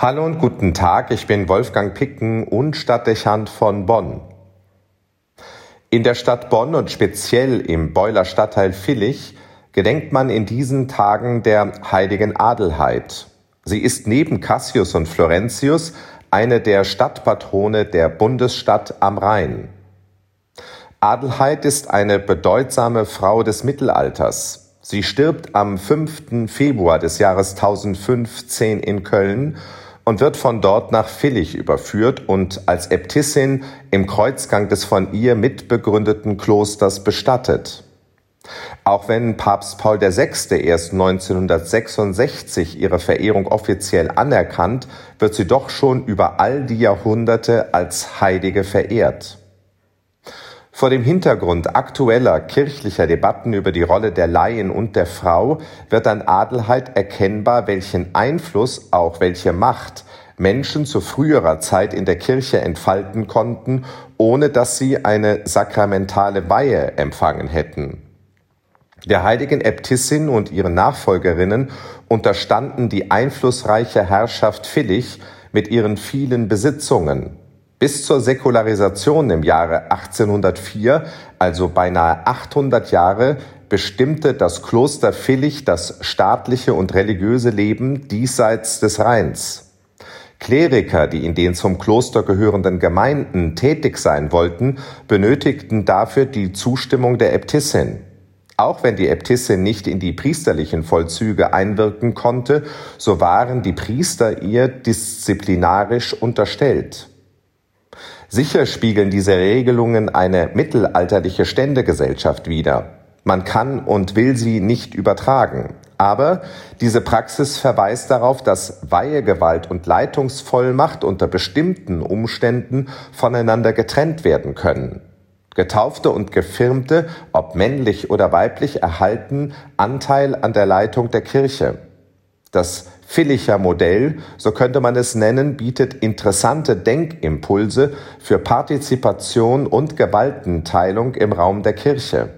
Hallo und guten Tag, ich bin Wolfgang Picken und Stadtdechant von Bonn. In der Stadt Bonn und speziell im Beuler Stadtteil Villich gedenkt man in diesen Tagen der heiligen Adelheid. Sie ist neben Cassius und Florentius eine der Stadtpatrone der Bundesstadt am Rhein. Adelheid ist eine bedeutsame Frau des Mittelalters. Sie stirbt am 5. Februar des Jahres 1015 in Köln und wird von dort nach Villich überführt und als Äbtissin im Kreuzgang des von ihr mitbegründeten Klosters bestattet. Auch wenn Papst Paul VI. erst 1966 ihre Verehrung offiziell anerkannt, wird sie doch schon über all die Jahrhunderte als Heilige verehrt. Vor dem Hintergrund aktueller kirchlicher Debatten über die Rolle der Laien und der Frau wird an Adelheid erkennbar, welchen Einfluss, auch welche Macht Menschen zu früherer Zeit in der Kirche entfalten konnten, ohne dass sie eine sakramentale Weihe empfangen hätten. Der heiligen Äbtissin und ihren Nachfolgerinnen unterstanden die einflussreiche Herrschaft Villich mit ihren vielen Besitzungen, bis zur Säkularisation im Jahre 1804, also beinahe 800 Jahre, bestimmte das Kloster Villich das staatliche und religiöse Leben diesseits des Rheins. Kleriker, die in den zum Kloster gehörenden Gemeinden tätig sein wollten, benötigten dafür die Zustimmung der Äbtissin. Auch wenn die Äbtissin nicht in die priesterlichen Vollzüge einwirken konnte, so waren die Priester ihr disziplinarisch unterstellt. Sicher spiegeln diese Regelungen eine mittelalterliche Ständegesellschaft wider. Man kann und will sie nicht übertragen. Aber diese Praxis verweist darauf, dass Weihegewalt und Leitungsvollmacht unter bestimmten Umständen voneinander getrennt werden können. Getaufte und Gefirmte, ob männlich oder weiblich, erhalten Anteil an der Leitung der Kirche. Das Villicher Modell, so könnte man es nennen, bietet interessante Denkimpulse für Partizipation und Gewaltenteilung im Raum der Kirche.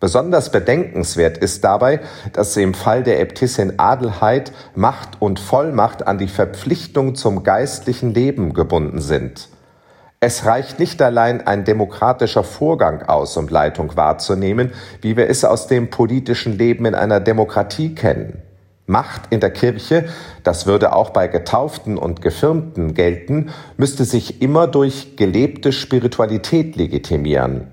Besonders bedenkenswert ist dabei, dass im Fall der Äbtissin Adelheid Macht und Vollmacht an die Verpflichtung zum geistlichen Leben gebunden sind. Es reicht nicht allein ein demokratischer Vorgang aus, um Leitung wahrzunehmen, wie wir es aus dem politischen Leben in einer Demokratie kennen. Macht in der Kirche, das würde auch bei Getauften und Gefirmten gelten, müsste sich immer durch gelebte Spiritualität legitimieren.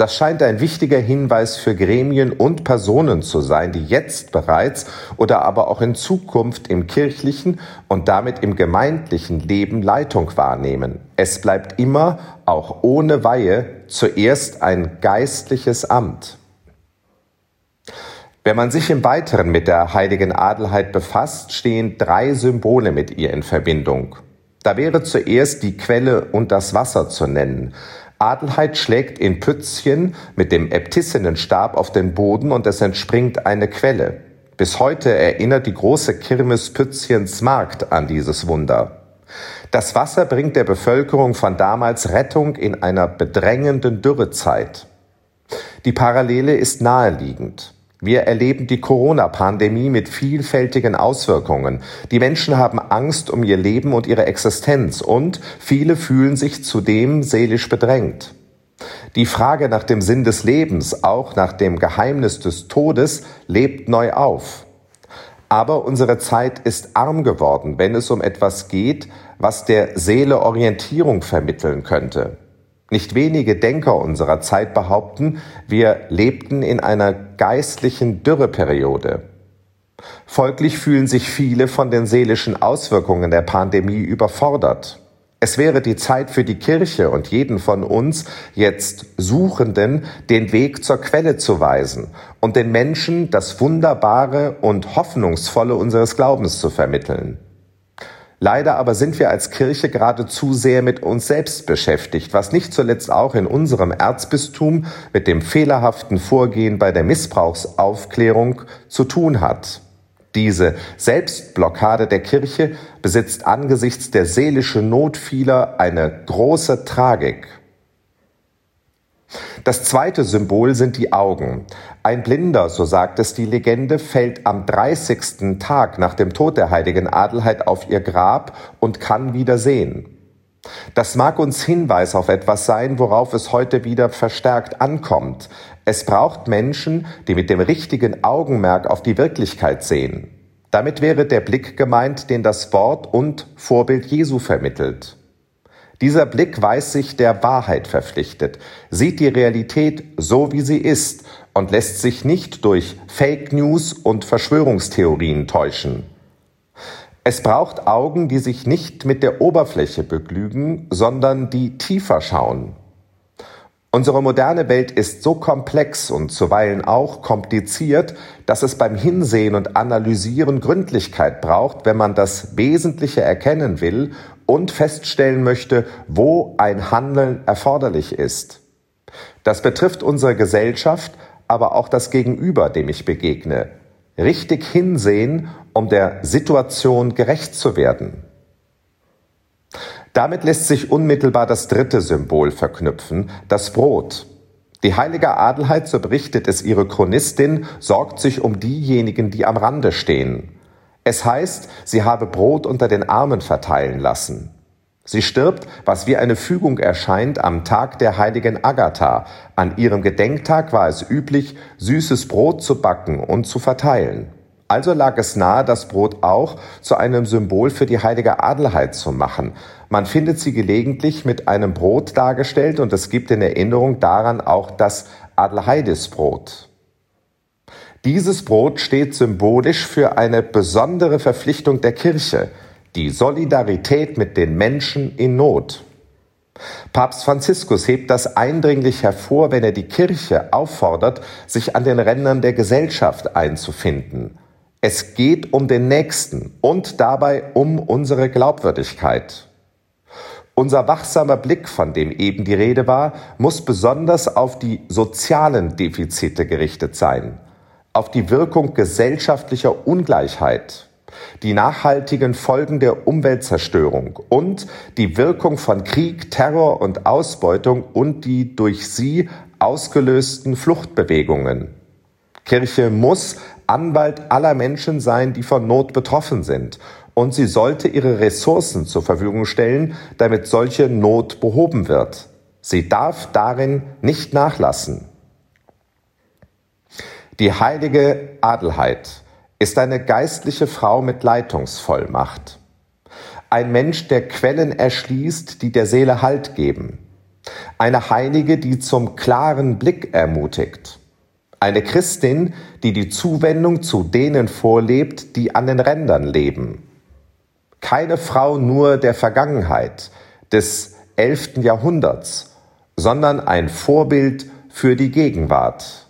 Das scheint ein wichtiger Hinweis für Gremien und Personen zu sein, die jetzt bereits oder aber auch in Zukunft im kirchlichen und damit im gemeindlichen Leben Leitung wahrnehmen. Es bleibt immer, auch ohne Weihe, zuerst ein geistliches Amt. Wenn man sich im Weiteren mit der heiligen Adelheid befasst, stehen drei Symbole mit ihr in Verbindung. Da wäre zuerst die Quelle und das Wasser zu nennen. Adelheid schlägt in Pützchen mit dem Äbtissinnenstab auf den Boden und es entspringt eine Quelle. Bis heute erinnert die große Kirmes Pützchens Markt an dieses Wunder. Das Wasser bringt der Bevölkerung von damals Rettung in einer bedrängenden Dürrezeit. Die Parallele ist naheliegend. Wir erleben die Corona-Pandemie mit vielfältigen Auswirkungen. Die Menschen haben Angst um ihr Leben und ihre Existenz und viele fühlen sich zudem seelisch bedrängt. Die Frage nach dem Sinn des Lebens, auch nach dem Geheimnis des Todes, lebt neu auf. Aber unsere Zeit ist arm geworden, wenn es um etwas geht, was der Seele Orientierung vermitteln könnte. Nicht wenige Denker unserer Zeit behaupten, wir lebten in einer geistlichen Dürreperiode. Folglich fühlen sich viele von den seelischen Auswirkungen der Pandemie überfordert. Es wäre die Zeit für die Kirche und jeden von uns jetzt Suchenden den Weg zur Quelle zu weisen und den Menschen das Wunderbare und Hoffnungsvolle unseres Glaubens zu vermitteln. Leider aber sind wir als Kirche gerade zu sehr mit uns selbst beschäftigt, was nicht zuletzt auch in unserem Erzbistum mit dem fehlerhaften Vorgehen bei der Missbrauchsaufklärung zu tun hat. Diese Selbstblockade der Kirche besitzt angesichts der seelischen Not vieler eine große Tragik. Das zweite Symbol sind die Augen. Ein Blinder, so sagt es die Legende, fällt am 30. Tag nach dem Tod der heiligen Adelheid auf ihr Grab und kann wieder sehen. Das mag uns Hinweis auf etwas sein, worauf es heute wieder verstärkt ankommt. Es braucht Menschen, die mit dem richtigen Augenmerk auf die Wirklichkeit sehen. Damit wäre der Blick gemeint, den das Wort und Vorbild Jesu vermittelt. Dieser Blick weiß sich der Wahrheit verpflichtet, sieht die Realität so, wie sie ist und lässt sich nicht durch Fake News und Verschwörungstheorien täuschen. Es braucht Augen, die sich nicht mit der Oberfläche begnügen, sondern die tiefer schauen. Unsere moderne Welt ist so komplex und zuweilen auch kompliziert, dass es beim Hinsehen und Analysieren Gründlichkeit braucht, wenn man das Wesentliche erkennen will und feststellen möchte, wo ein Handeln erforderlich ist. Das betrifft unsere Gesellschaft, aber auch das Gegenüber, dem ich begegne. Richtig hinsehen, um der Situation gerecht zu werden. Damit lässt sich unmittelbar das dritte Symbol verknüpfen, das Brot. Die heilige Adelheid, so berichtet es ihre Chronistin, sorgt sich um diejenigen, die am Rande stehen. Es heißt, sie habe Brot unter den Armen verteilen lassen. Sie stirbt, was wie eine Fügung erscheint, am Tag der heiligen Agatha. An ihrem Gedenktag war es üblich, süßes Brot zu backen und zu verteilen. Also lag es nahe, das Brot auch zu einem Symbol für die heilige Adelheid zu machen. Man findet sie gelegentlich mit einem Brot dargestellt und es gibt in Erinnerung daran auch das Adelheidisbrot. Dieses Brot steht symbolisch für eine besondere Verpflichtung der Kirche, die Solidarität mit den Menschen in Not. Papst Franziskus hebt das eindringlich hervor, wenn er die Kirche auffordert, sich an den Rändern der Gesellschaft einzufinden. Es geht um den Nächsten und dabei um unsere Glaubwürdigkeit. Unser wachsamer Blick, von dem eben die Rede war, muss besonders auf die sozialen Defizite gerichtet sein, auf die Wirkung gesellschaftlicher Ungleichheit, die nachhaltigen Folgen der Umweltzerstörung und die Wirkung von Krieg, Terror und Ausbeutung und die durch sie ausgelösten Fluchtbewegungen. Kirche muss Anwalt aller Menschen sein, die von Not betroffen sind. Und sie sollte ihre Ressourcen zur Verfügung stellen, damit solche Not behoben wird. Sie darf darin nicht nachlassen. Die heilige Adelheid ist eine geistliche Frau mit Leitungsvollmacht. Ein Mensch, der Quellen erschließt, die der Seele Halt geben. Eine Heilige, die zum klaren Blick ermutigt. Eine Christin, die die Zuwendung zu denen vorlebt, die an den Rändern leben. Keine Frau nur der Vergangenheit, des 11. Jahrhunderts, sondern ein Vorbild für die Gegenwart.